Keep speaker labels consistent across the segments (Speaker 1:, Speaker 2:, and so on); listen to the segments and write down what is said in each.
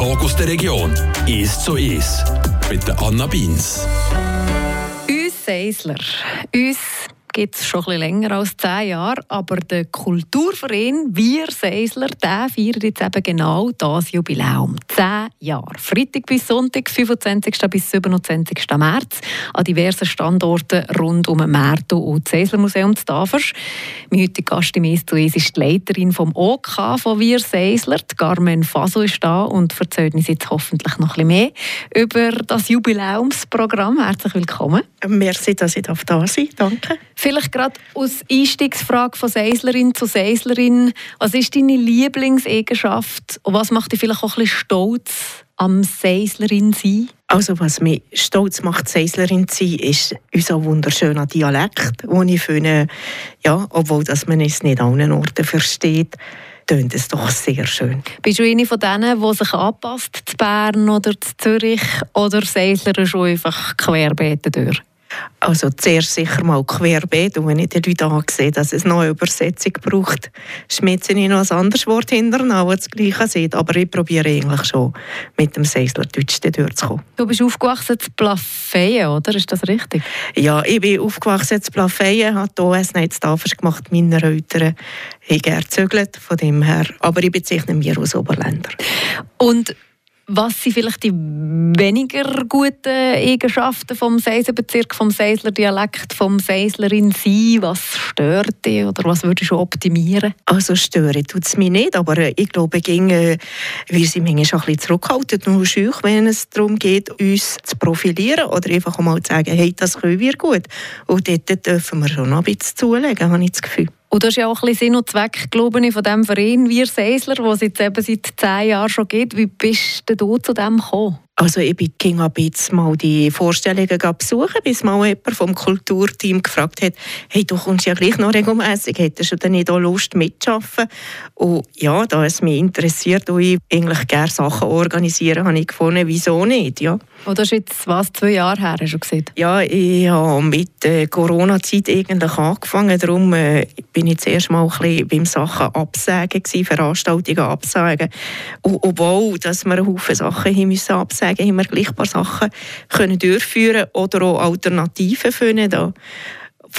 Speaker 1: Talk aus der Region. «Ist so ist» mit Anna Beins.
Speaker 2: Uns Seisler, uns gibt es schon ein länger als zehn Jahre, aber der Kulturverein Wir Seisler, der feiert jetzt eben genau das Jubiläum. Zehn Jahre. Freitag bis Sonntag, 25. bis 27. März, an diversen Standorten rund um Märto und das Seisler Museum zu Tafers. Mein heutiger Gast im «Ist ist die Leiterin vom OK von Wir Seisler, Carmen Faso ist da und erzählt uns jetzt hoffentlich noch ein bisschen mehr über das Jubiläumsprogramm. Herzlich willkommen.
Speaker 3: Merci, dass ich da sein darf. Danke.
Speaker 2: Vielleicht gerade aus Einstiegsfrage von Seislerin zu Seislerin. Was ist deine Lieblingseigenschaft und was macht dich vielleicht auch ein bisschen stolz am Seislerin sein?
Speaker 3: Also was mich stolz macht, Seislerin zu sein, ist unser wunderschöner Dialekt, den ich finde, ja, obwohl dass man es nicht an allen Orten versteht, tönt es doch sehr schön.
Speaker 2: Bist du eine von denen, die sich anpasst zu Bern oder zu Zürich oder Seisler schon einfach querbeet durch?
Speaker 3: Also zuerst sicher mal querbeet und wenn ich den Leuten ansehe, dass es noch eine Übersetzung braucht, schmitze ich noch ein anderes Wort hinterher, das das Gleiche sieht. Aber ich probiere eigentlich schon mit dem Seisler Deutsch durchzukommen.
Speaker 2: Du bist aufgewachsen zu Plafeyen, oder? Ist das richtig?
Speaker 3: Ja, ich bin aufgewachsen zu Plafeyen, habe die OS Night Tafers gemacht. Meine Eltern haben gerne gezögert, von dem her. Aber ich bezeichne mich als Oberländer.
Speaker 2: Und was sind vielleicht die weniger guten Eigenschaften vom Seisenbezirk, vom Seisler Dialekt, vom Seislerin sein? Was stört dich oder was würdest du optimieren?
Speaker 3: Also stören tut es mich nicht, aber äh, ich glaube, ging, äh, wir sind manchmal ein bisschen zurückhaltend und schüch, wenn es darum geht, uns zu profilieren oder einfach mal zu sagen, hey, das können wir gut. Und dort dürfen wir schon noch ein bisschen zulegen, habe ich das Gefühl.
Speaker 2: Und das ist ja auch ein bisschen Sinn und Zweck, glaube ich, von diesem Verein Wir Seisler, den es jetzt eben seit zehn Jahren schon gibt. Wie bist du zu dem gekommen?
Speaker 3: Also ich bin ein bisschen mal die Vorstellungen besuchen, bis mal jemand vom Kulturteam gefragt hat, hey, du kommst ja gleich noch regelmässig, hättest du denn nicht auch Lust mitzuarbeiten? Und ja, da es mich interessiert und ich eigentlich gerne Sachen organisieren, habe ich gefunden, wieso nicht, ja.
Speaker 2: Und das ist jetzt was, zwei Jahre her, hast du gesagt?
Speaker 3: Ja, ich habe mit der Corona-Zeit eigentlich angefangen, darum äh, bin ich zuerst mal ein bisschen beim Sachen absagen gewesen, Veranstaltungen absagen. Und obwohl, dass wir einen Haufen Sachen haben müssen absagen sagen, haben wir gleich ein paar Sachen können durchführen oder auch Alternativen finden. Da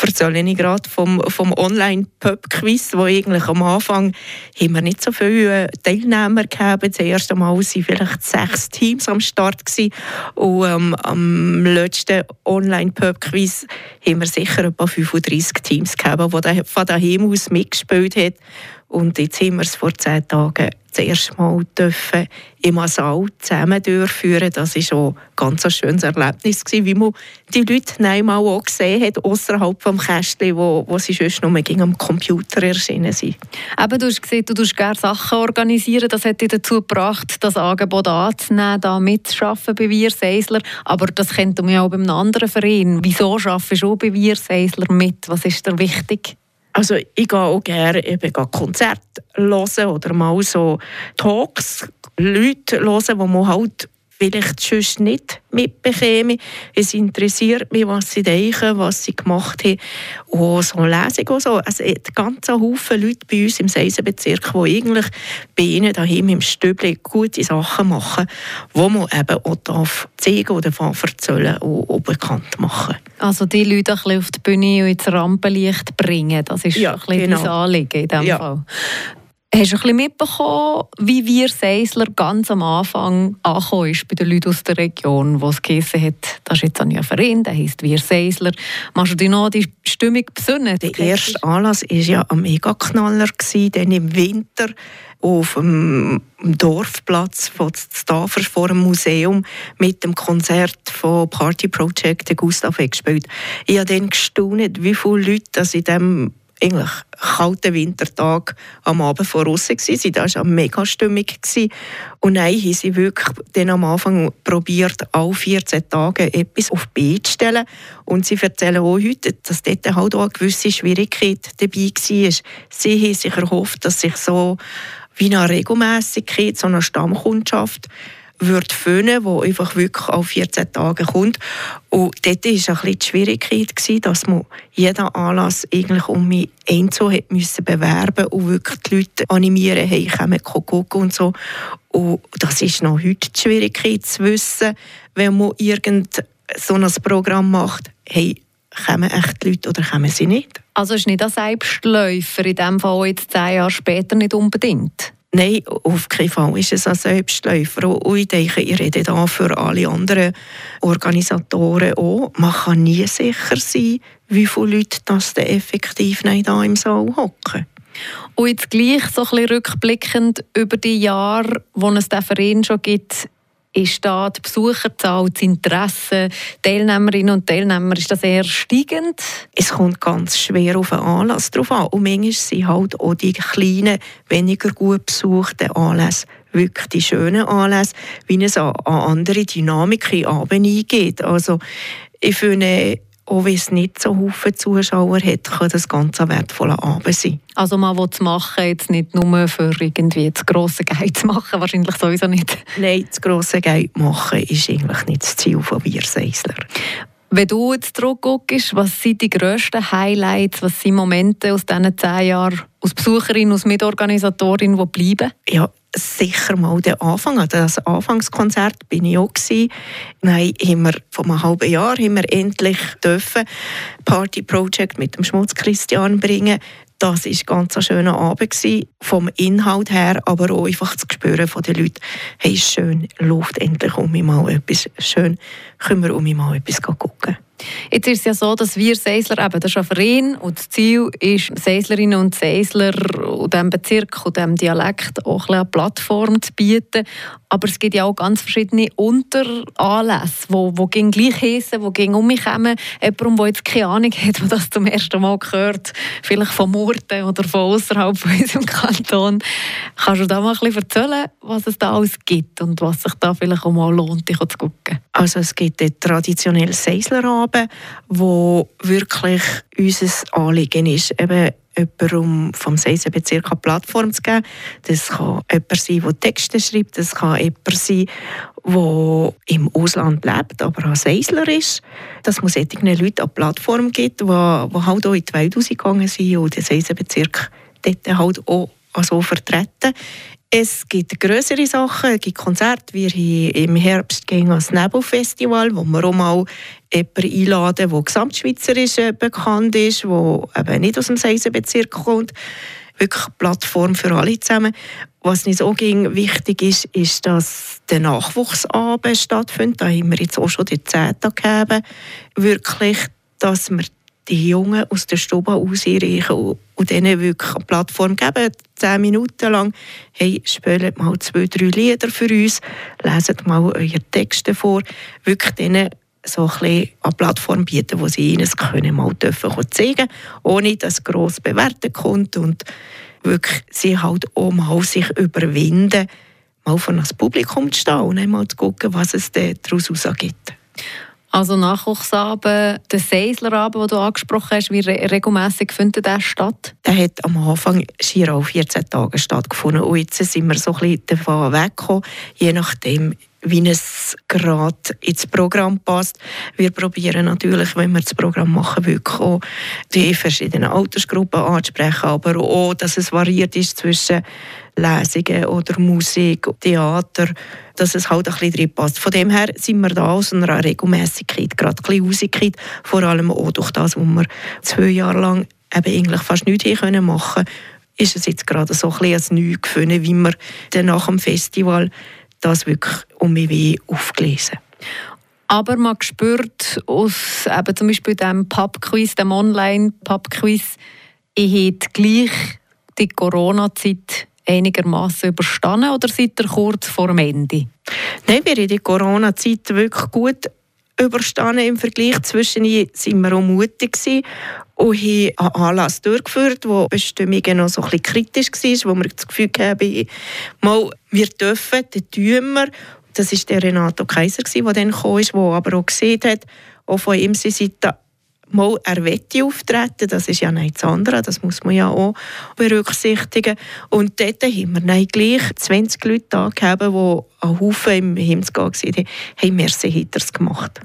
Speaker 3: erzähle ich gerade vom, vom Online-Pub-Quiz, wo eigentlich am Anfang haben wir nicht so viele Teilnehmer gehabt. Das erste Mal waren vielleicht sechs Teams am Start gewesen. und ähm, am letzten Online-Pub-Quiz haben wir sicher etwa 35 Teams gehabt, die von daheim aus mitgespielt haben. Und jetzt haben wir es vor zehn Tagen das erste Mal dürfen im Asal zusammen durchführen. Das war auch ein ganz schönes Erlebnis, wie man die Leute einmal auch gesehen hat, außerhalb des Kästchen, wo, wo sie sonst nur am Computer erschienen sind.
Speaker 2: Eben, du hast gesehen, du tust gerne Sachen organisieren. Das hat dich dazu gebracht, das Angebot anzunehmen, da mitzuarbeiten bei Wir Seisler. Aber das kennt man ja auch bei einem anderen Verein. Wieso arbeitest du auch bei Wir Seisler mit? Was ist dir wichtig?
Speaker 3: Also ich gehe auch gerne eben Konzerte hören oder mal so Talks, Leute hören, wo man halt vielleicht sonst nicht mitbekäme. Es interessiert mich, was sie denken, was sie gemacht haben. Und so Lesung und so. Also, ein ganzer Haufen Leute bei uns im Seisenbezirk, die eigentlich bei ihnen daheim im Stübli gute Sachen machen, die man eben auch darf zeigen oder erzählen und, und bekannt machen
Speaker 2: Also die Leute ein bisschen auf die Bühne und ins Rampenlicht bringen, das ist ja, ein bisschen genau. Anliegen in diesem ja. Fall. Hast du ein bisschen mitbekommen, wie wir Seisler ganz am Anfang angekommen ist bei den Leuten aus der Region, wo es geheißen hat, das ist jetzt ein Verein, der heisst Wir Seisler. Machst du dich noch die Stimmung besinnen?
Speaker 3: Der erste Anlass war ja ein Megaknaller, dann im Winter auf dem Dorfplatz von Stavers vor dem Museum mit dem Konzert von Party Project Gustav gespielt. Ich habe dann gestaunt, wie viele Leute in diesem eigentlich kalten Wintertag am Abend vor Russen waren. Da war mega Stimmung. Und dann haben sie wirklich dann am Anfang probiert, alle 14 Tage etwas auf die Beine zu stellen. Und sie erzählen auch heute, dass dort halt auch eine gewisse Schwierigkeit dabei war. Sie haben sich erhofft, dass sich so wie eine Regelmäßigkeit, so eine Stammkundschaft würde finden, wo einfach wirklich auf 14 Tage kommt. Und dort war ein bisschen die Schwierigkeit, dass man jeden Anlass eigentlich um mich einzeln hat müssen bewerben und wirklich die Leute animieren, hey, kommen gucken und so. Und das ist noch heute die Schwierigkeit zu wissen, wenn man irgend so ein Programm macht, hey, kommen echt die Leute oder kommen sie nicht?
Speaker 2: Also ist nicht ein Selbstläufer in dem Fall jetzt zehn Jahre später nicht unbedingt?
Speaker 3: Nein, auf keinen Fall ist es ein Selbstläufer. Und ich denke, ich rede da für alle anderen Organisatoren auch. Man kann nie sicher sein, wie viele Leute das effektiv nicht da im Saal hocken.
Speaker 2: Und jetzt gleich so ein bisschen rückblickend über die Jahre, wo es diesen Verein schon gibt, ist da die Besucherzahl, das Interesse, Teilnehmerinnen und Teilnehmer, ist das eher steigend?
Speaker 3: Es kommt ganz schwer auf den Anlass drauf an. Und manchmal sind halt auch die kleinen, weniger gut besuchten Anlässe wirklich die schönen Anlässe, wie es an andere Dynamiken Abend eingeht. Also ich finde, auch wenn es nicht so viele Zuschauer hat, kann das ganz ein wertvoller Abend sein.
Speaker 2: Also man will es machen, jetzt nicht nur für irgendwie das grosse Geld zu machen, wahrscheinlich sowieso nicht.
Speaker 3: Nein, das grosse Geld machen ist eigentlich nicht das Ziel von Bierseisler.
Speaker 2: Wenn du jetzt zurückguckst, was sind die grössten Highlights, was sind Momente aus diesen zehn Jahren als Besucherin, als Mitorganisatorin, die bleiben?
Speaker 3: Ja, sicher mal der Anfang. Also das Anfangskonzert bin ich auch gewesen. Nein, haben vor einem halben Jahr haben wir endlich dürfen Party Project mit dem Schmutz Christian bringen. Das war ganz ein schöner Abend gewesen, vom Inhalt her, aber auch einfach das Gespüren von den Leuten. Hey, schön, Luft endlich um mich mal etwas schön, können wir um mich mal etwas gucken.
Speaker 2: Jetzt ist es ja so, dass wir Seisler, eben, das ist ein Verein und das Ziel ist, Seislerinnen und Seisler und diesem Bezirk und diesem Dialekt auch ein eine Plattform zu bieten. Aber es gibt ja auch ganz verschiedene Unteranlässe, wo gegen gleich heissen, wo gegen um mich kommen. Jemand, der jetzt keine Ahnung hat, der das zum ersten Mal gehört, vielleicht von Murten oder von außerhalb von unserem Kanton. Kannst du da mal ein bisschen erzählen, was es da alles gibt und was sich da vielleicht auch mal lohnt, dich zu gucken?
Speaker 3: Also es gibt den traditionellen Seislerabend, wo wirklich unser Anliegen ist, eben jemandem vom Seisenbezirk eine Plattform zu geben. Das kann jemand sein, der Texte schreibt, das kann jemand sein, der im Ausland lebt, aber ein Seisler ist. Dass man solchen Leuten eine Plattform gibt, die, die halt auch in die Welt rausgegangen sind und den Seisenbezirk dort halt auch so vertreten. Es gibt größere Sachen, es gibt Konzerte. Wir haben im Herbst gehen das Nebelfestival, wo wir auch mal jemanden einladen, der gesamtschweizerisch äh, bekannt ist, der eben nicht aus dem Seisenbezirk kommt. Wirklich eine Plattform für alle zusammen. Was nicht so ging, wichtig ist, ist, dass der Nachwuchsabend stattfindet. Da haben wir jetzt auch schon die 10 gegeben. Wirklich, dass wir die Jungen aus der Stube ausreichen und, denen wirklich eine Plattform geben, zehn Minuten lang. Hey, spielt mal zwei, drei Lieder für uns, leset mal eure Texte vor, wirklich denen so ein eine Plattform bieten, wo sie ihnen können mal dürfen zeigen, ohne dass gross bewerten kommt und wirklich sie halt auch mal sich überwinden, mal vor das Publikum zu stehen und einmal zu gucken, was es daraus gibt.
Speaker 2: Also Nachwuchsabend, der Seislerabend, den du angesprochen hast, wie re regelmässig findet der statt?
Speaker 3: Der hat am Anfang schier auch 14 Tage stattgefunden und jetzt sind wir so ein bisschen davon weggekommen, je nachdem, wie es gerade ins Programm passt. Wir probieren natürlich, wenn wir das Programm machen, wirklich auch die verschiedenen Altersgruppen anzusprechen, aber auch, dass es variiert ist zwischen Lesungen oder Musik, Theater, dass es halt ein bisschen drin passt. Von dem her sind wir da aus einer Regelmäßigkeit, gerade ein bisschen vor allem auch durch das, was wir zwei Jahre lang eben eigentlich fast nichts hier machen können, ist es jetzt gerade so ein bisschen Neues gefunden, wie wir dann nach dem Festival das wirklich um mich wie aufgelesen.
Speaker 2: Aber man spürt aus eben zum Beispiel dem Pub-Quiz, dem Online-Pub-Quiz, ich hätte gleich die Corona-Zeit einigermaßen überstanden oder seid ihr kurz vor dem Ende?
Speaker 3: Nein, wir haben die Corona-Zeit wirklich gut überstanden. Im Vergleich zwischen sind wir auch mutig und haben einen Anlass durchgeführt, wo Bestimmungen noch so ein kritisch war, wo wir das Gefühl haben, mal, wir dürfen, dann tun wir. Das war der Renato Kaiser, der dann kam, der aber auch gesehen hat, auch von ihm Seite, mal er wette auftreten, das ist ja nichts anderes, das muss man ja auch berücksichtigen. Und dort haben wir gleich 20 Leute da gehabt, die einen Haufen im Himmel waren, haben Merci Hitters gemacht.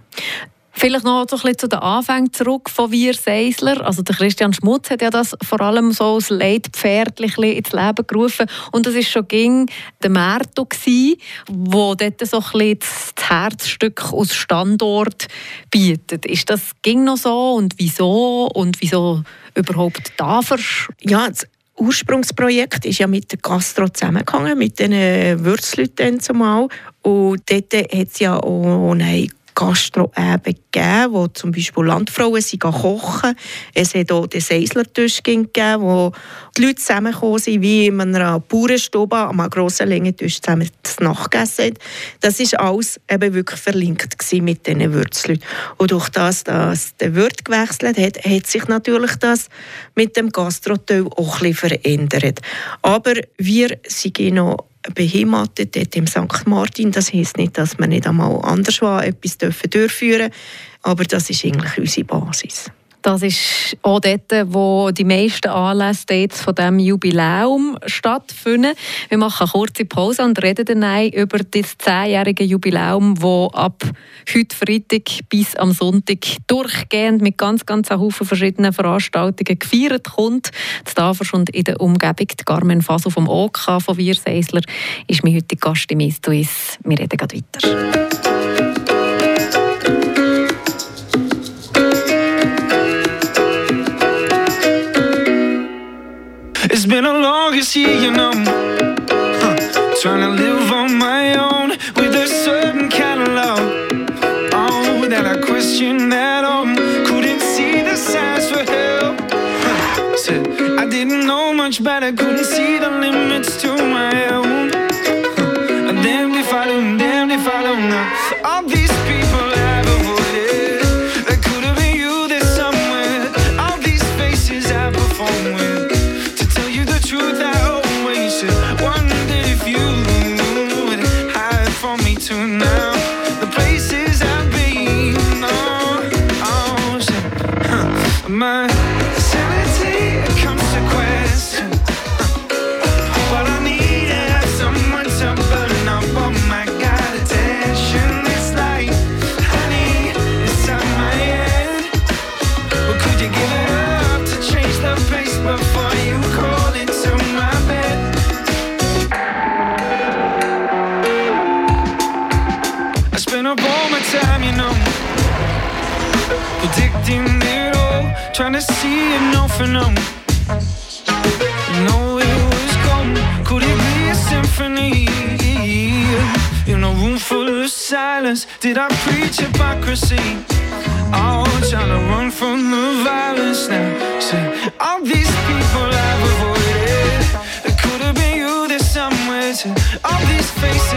Speaker 4: Vielleicht noch ein bisschen zu den Anfängen zurück von Wir Seisler. Also der Christian Schmutz hat ja das vor allem so als Leitpferd ins Leben gerufen. Und das ist schon ging der Merto wo dort so das Herzstück aus Standort bietet. Ist das ging noch so und wieso und wieso überhaupt da
Speaker 3: Ja, das Ursprungsprojekt ist ja mit der Gastro zusammengegangen, mit den Würzleuten zumal. Und dort hat es ja auch eine Gastro-Eben gegeben, wo zum Beispiel Landfrauen sind kochen. Es hat auch den Seislertisch gegeben, wo die Leute zusammengekommen sind, wie in einer Bauernstube an einem grossen Längentisch zusammen das Nachgegessen Das war alles eben wirklich verlinkt mit diesen Würzleuten. Und durch das, dass der Wirt gewechselt hat, hat sich natürlich das mit dem Gastroteil auch ein bisschen verändert. Aber wir sind noch beheimatet dort im St. Martin. Das heisst nicht, dass wir nicht einmal anderswo etwas durchführen dürfen, aber das ist eigentlich unsere Basis.
Speaker 4: Das ist auch dort, wo die meisten Anlässe von diesem Jubiläum stattfinden. Wir machen eine kurze Pause und reden dann über das zehnjährige Jubiläum, das ab heute Freitag bis am Sonntag durchgehend mit ganz, ganz Haufen verschiedenen Veranstaltungen gefeiert kommt. Das Tafers und in der Umgebung die Carmen Faso vom OK von Wierseisler ist mein heutiger Gast im Istuis. Wir reden gleich weiter. It's been a longest year, you know. Huh. Trying to live on my own with a certain kind of love. Oh, that I question that um couldn't see the signs for help. Huh. Said I didn't know much better, couldn't see the limits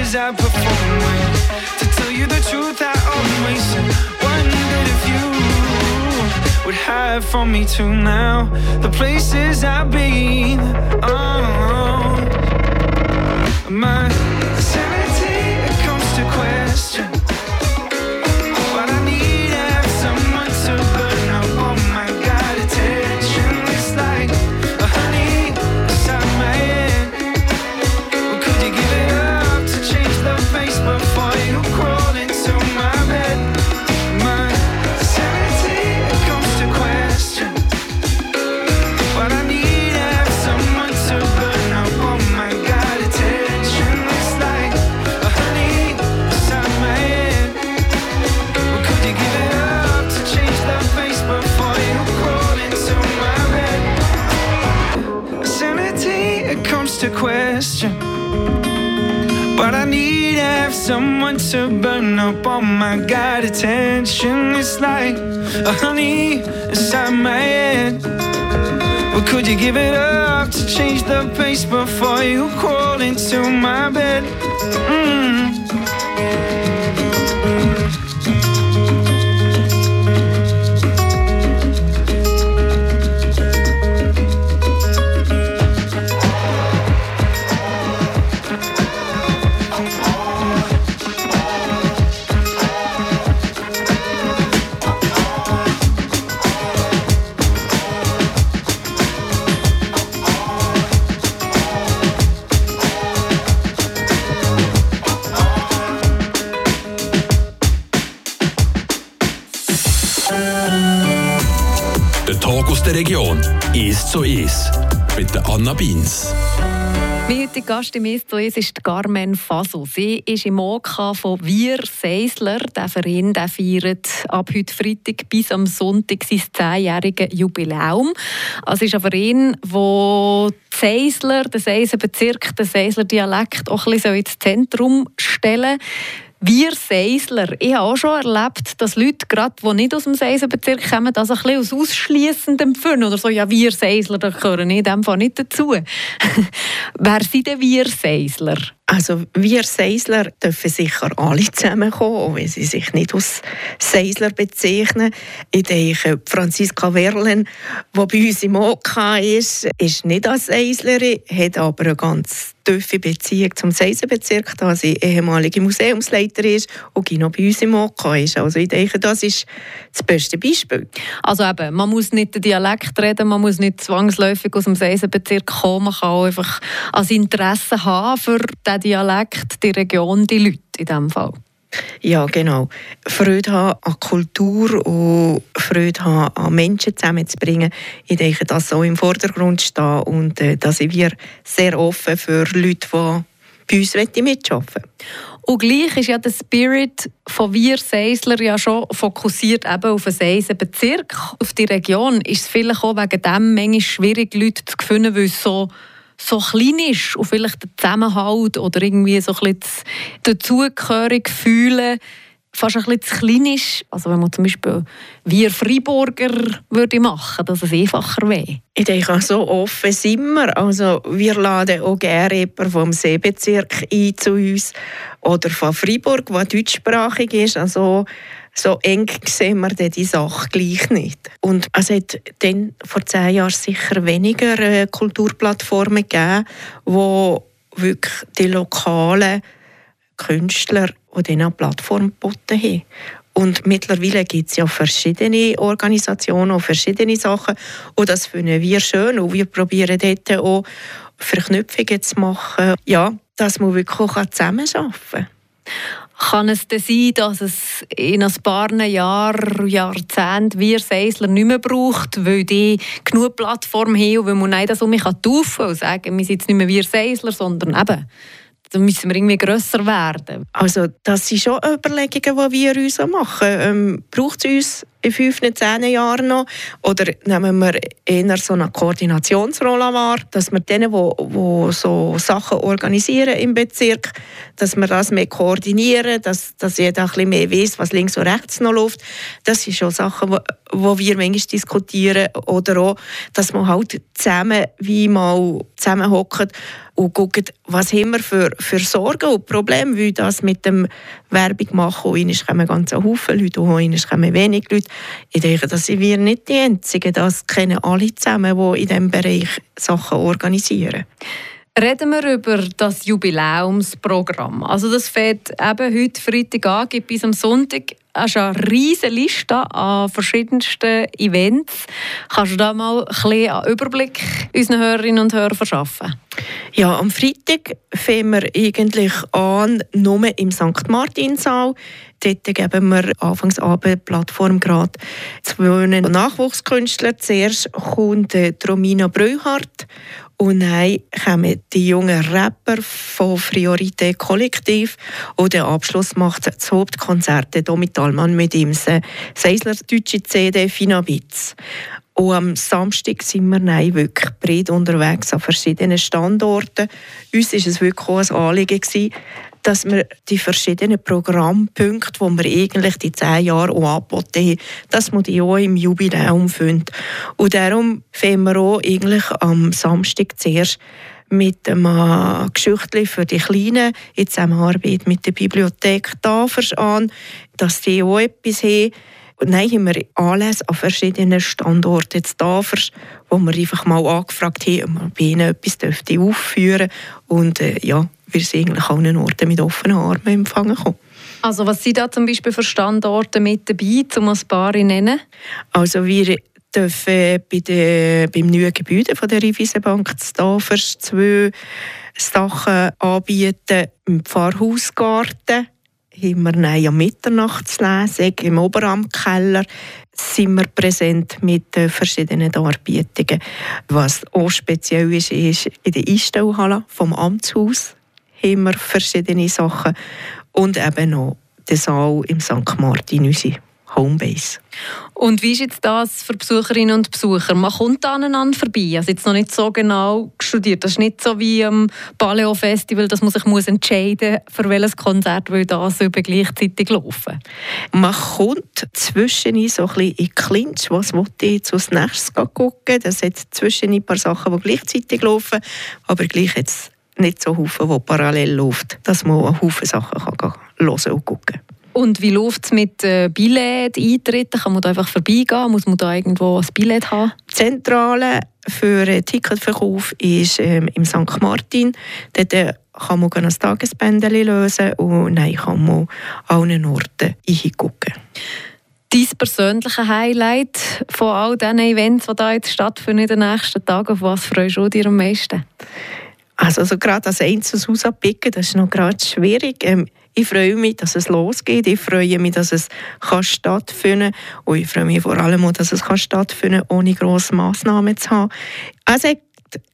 Speaker 4: faces I perform with, to tell you the truth, I always said would hide from me too now. The places I've been. Oh, my sanity someone to burn up all my God attention. It's like a honey inside my head. But could you give it up to change the pace before you crawl into my bed?
Speaker 1: zu 1 mit Anna Beins.
Speaker 2: Mein heutiger Gast im «Ist ist die Carmen Fasel. Sie ist im OK von Wir Seisler. Der Verein der feiert ab heute Freitag bis am Sonntag sein zehnjähriges Jubiläum. Also es ist ein Verein, wo die Seisler-Bezirk, Seisenbezirk, den Seisler Dialekt auch ein bisschen ins Zentrum stellen soll. Wir Seisler. Ich habe auch schon erlebt, dass Leute, gerade die nicht aus dem Seisenbezirk kommen, das ein bisschen als ausschliessend empfinden. Oder so, ja, wir Seisler, da gehören in dem Fall nicht dazu. Wer sind denn wir Seisler?
Speaker 3: Also wir Seisler dürfen sicher alle zusammenkommen, auch wenn sie sich nicht als Seisler bezeichnen. Ich denke, Franziska Werlen, die bei uns im OK ist, ist nicht als Seislerin, hat aber eine ganz tiefe Beziehung zum Seisenbezirk, da sie ehemalige Museumsleiterin ist und noch bei uns im OK ist. Also ich denke, das ist das beste Beispiel.
Speaker 2: Also eben, man muss nicht den Dialekt reden, man muss nicht zwangsläufig aus dem Seisenbezirk kommen, man kann auch einfach als Interesse haben für den Dialekt, die Region, die Leute in diesem Fall.
Speaker 3: Ja, genau. Freude haben an Kultur und Freude haben an Menschen zusammenzubringen. Ich denke, das soll im Vordergrund stehen und äh, da sind wir sehr offen für Leute, die bei uns mitarbeiten
Speaker 2: Und gleich ist ja der Spirit von Wir Seisler ja schon fokussiert eben auf den Seisenbezirk, auf die Region. Ist es vielleicht auch wegen dem manchmal schwierig, Leute zu finden, weil so so klein ist und vielleicht der Zusammenhalt oder irgendwie so ein dazugehörig fühlen fast ein bisschen zu klein ist. Also wenn man zum Beispiel wir Freiburger würde machen, dass es einfacher wäre.
Speaker 3: Ich denke, so offen sind wir. Also wir laden auch gerne jemanden vom Seebezirk ein zu uns oder von Freiburg, der deutschsprachig ist. Also so eng sehen wir die Sache gleich nicht. Und es hat dann vor zehn Jahren sicher weniger äh, Kulturplattformen gegeben, wo wirklich die lokalen Künstler die diese Plattform geboten haben. Und mittlerweile gibt es ja verschiedene Organisationen und verschiedene Sachen. Und das finden wir schön. Und wir probieren dort auch Verknüpfungen zu machen. Ja, dass man wirklich auch zusammenarbeiten kann.
Speaker 2: Kann es denn sein, dass es in ein paar Jahren, Jahrzehnten wir Seisler nicht mehr braucht, weil die genug Plattform haben und weil man nicht das um mich taufen und sagen, wir sind jetzt nicht mehr wir Seisler, sondern eben dann müssen wir irgendwie grösser werden.
Speaker 3: Also das sind schon Überlegungen, die wir uns machen. Ähm, braucht es uns in fünf, zehn Jahren noch? Oder nehmen wir eher so eine Koordinationsrolle wahr, dass wir denen, die, so Sachen organisieren im Bezirk, dass wir das mehr koordinieren, dass, dass jeder ein bisschen mehr weiß, was links und rechts noch läuft. Das sind schon Sachen, die wir manchmal diskutieren. Oder auch, dass man halt zusammen wie mal zusammenhockt und schauen, was haben wir für, für Sorgen und Probleme, wie das mit dem Werbung machen. Und kommen ganz Haufen Leute und kommen wenig Leute. Ich denke, das sind wir nicht die Einzigen. Das kennen alle zusammen, die in diesem Bereich Sachen organisieren.
Speaker 2: Reden wir über das Jubiläumsprogramm. Also das fängt eben heute Freitag an, gibt bis am Sonntag hast eine riesige Liste an verschiedensten Events. Kannst du da mal ein einen Überblick unseren Hörerinnen und Hörern verschaffen?
Speaker 3: Ja, am Freitag fangen wir eigentlich an, nur im St. Martinsaal. Dort geben wir Anfangsabend Plattform gerade zwei Nachwuchskünstler. Zuerst kommt Romina Breuhardt und dann kommen die jungen Rapper von Priorität Kollektiv und der Abschluss macht das Hauptkonzert Domi Talmann mit ihm, Seisler deutsche CD Finabitz. Und am Samstag sind wir nein, wirklich breit unterwegs an verschiedenen Standorten. Uns war es wirklich auch ein Anliegen, dass wir die verschiedenen Programmpunkte, die wir eigentlich die zehn Jahre auch angeboten haben, dass man die auch im Jubiläum findet. Und darum fangen wir auch eigentlich am Samstag zuerst mit einem Geschichtli für die Kleinen in Zusammenarbeit mit der Bibliothek Tafers an, dass die auch etwas haben. Und dann haben wir Anlässe an verschiedenen Standorten zu Tafers, wo wir einfach mal angefragt haben, ob man bei ihnen etwas aufführen dürfte. Und äh, ja, wir sind eigentlich allen Orten mit offenen Armen empfangen kommen.
Speaker 2: Also was sind da zum Beispiel für Standorte mit dabei, um ein paar zu nennen?
Speaker 3: Also wir dürfen bei der, beim neuen Gebäude von der Raiffeisenbank Stavers zwei Sachen anbieten. Im Pfarrhausgarten haben wir am Mitternachtslesung im Oberamtkeller sind wir präsent mit äh, verschiedenen Darbietungen. Was auch speziell ist, ist in der Einstellhalle vom Amtshaus haben wir verschiedene Sachen und eben noch der Saal im St. Martin, unsere Homebase.
Speaker 2: Und wie ist jetzt das für Besucherinnen und Besucher? Man kommt aneinander vorbei. Also jetzt noch nicht so genau studiert. Das ist nicht so wie am Paleo Festival, dass man sich muss entscheiden muss, für welches Konzert will das über gleichzeitig laufen.
Speaker 3: Man kommt zwischen so ein bisschen in Clinch, was ich jetzt als nächstes gucken. Das hat zwischen ein paar Sachen, die gleichzeitig laufen, aber gleich jetzt nicht so Haufen, die parallel läuft, dass man einen Haufen Sachen kann hören und gucken
Speaker 2: und wie läuft es mit äh, Billett-Eintritten? Kann man da einfach vorbeigehen? Muss man da irgendwo ein Billett haben?
Speaker 3: Die Zentrale für den Ticketverkauf ist ähm, im St. Martin. Dort äh, kann man ein Tagesbändchen lösen und nein, kann man an allen Orten hingucken.
Speaker 2: Dein persönliche Highlight von all diesen Events, die da jetzt stattfinden in den nächsten Tagen, auf was freust du dich am meisten?
Speaker 3: Also, also gerade als Einzelnes rauspicken, das ist noch gerade schwierig. Ähm, ich freue mich, dass es losgeht. Ich freue mich, dass es kann stattfinden kann. Und ich freue mich vor allem auch, dass es kann stattfinden kann, ohne grosse Massnahmen zu haben. Es hat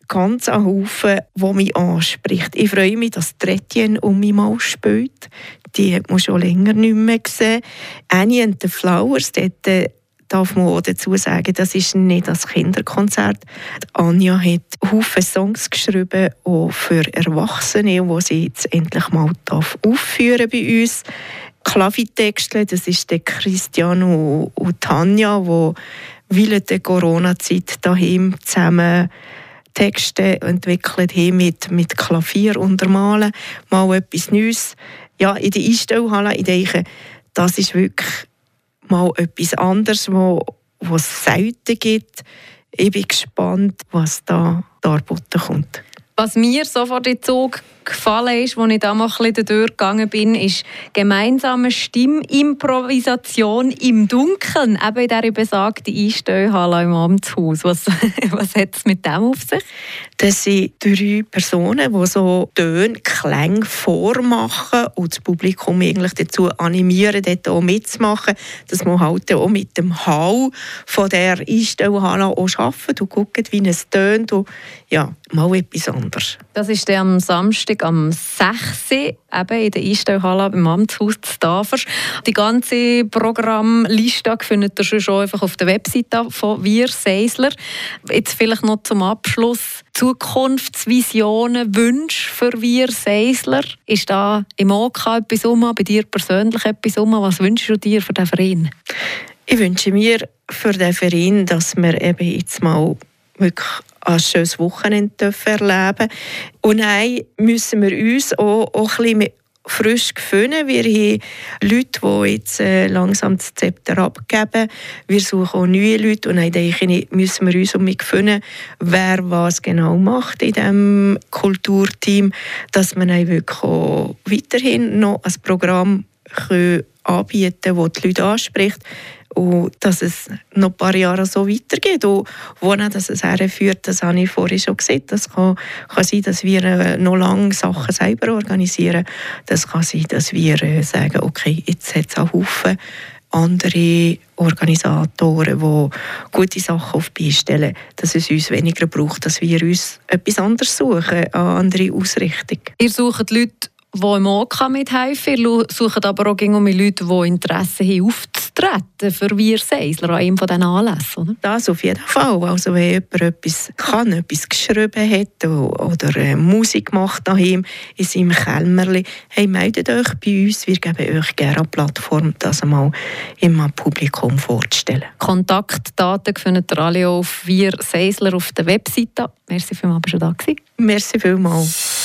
Speaker 3: ganz einen Haufen, der mich anspricht. Ich freue mich, dass Tretien um mich mal spielt. Die hat man schon länger nicht mehr gesehen. Annie and the Flowers, dort darf man auch dazu sagen, das ist nicht das Kinderkonzert. Anja hat Haufen Songs geschrieben, auch für Erwachsene, die sie jetzt endlich mal aufführen bei uns. Klavitexte, das ist der Cristiano und Tanja, die während der Corona-Zeit daheim zusammen Texte entwickelt haben mit, mit Klavier untermalen. Mal etwas Neues. Ja, in der Einstellhalle, ich denke, das ist wirklich mal etwas anderes, wo, was es selten gibt. Ich bin gespannt, was da darboten kommt.
Speaker 2: Was mir sofort in den Zug gefallen ist, als ich da mal ein bisschen durchgegangen bin, ist gemeinsame Stimmimprovisation im Dunkeln, eben in dieser besagten Einstellhalle im Amtshaus. Was, was hat es mit dem auf sich?
Speaker 3: Das sind drei Personen, die so Töne, Klänge vormachen und das Publikum eigentlich dazu animieren, dort auch mitzumachen, dass man halt auch mit dem Hall von der Einstellhalle auch arbeitet und guckt, wie es tönt. Und ja, mal etwas anderes.
Speaker 2: Das ist dann am Samstag am 6. eben in der Einstellhalle beim Amtshaus zu Tafers. Die ganze Programmliste findet ihr schon einfach auf der Webseite von Wir Seisler. Jetzt vielleicht noch zum Abschluss Zukunftsvisionen, Wünsche für Wir Seisler. Ist da im OK etwas um, bei dir persönlich etwas um? Was wünschst du dir für den Verein?
Speaker 3: Ich wünsche mir für den Verein, dass wir eben jetzt mal wirklich ein schönes Wochenende erleben Und nein, müssen wir uns auch, auch ein bisschen frisch gefunden. Wir haben Leute, die jetzt äh, langsam das Zepter abgeben. Wir suchen auch neue Leute und dann müssen wir uns um mich finden, wer was genau macht in diesem Kulturteam, dass man wirklich auch weiterhin noch ein Programm anbieten können, das die Leute anspricht und dass es noch ein paar Jahre so weitergeht. Und wo das es herführt, das habe ich vorhin schon gesehen. Das kann, kann sein, dass wir äh, noch lange Sachen selber organisieren. Das kann sein, dass wir äh, sagen, okay, jetzt hat es einen Haufen andere Organisatoren, die gute Sachen auf die stellen, dass es uns weniger braucht, dass wir uns etwas anderes suchen, eine andere Ausrichtung.
Speaker 2: Ihr sucht Leute, die im OK mithelfen. Ihr sucht aber auch immer Leute, die Interesse haben, aufzutreten für Wir Seisler an einem dieser Anlässe, oder?
Speaker 3: Das auf jeden Fall. Also wenn jemand etwas kann, etwas geschrieben hat oder äh, Musik macht daheim in seinem Kämmerli, hey, meldet euch bei uns. Wir geben euch gerne eine Plattform, das einmal im Publikum vorzustellen.
Speaker 2: Kontaktdaten findet ihr alle auf Wir Seisler auf der Webseite. Merci vielmals, dass du da gewesen.
Speaker 3: Merci vielmals.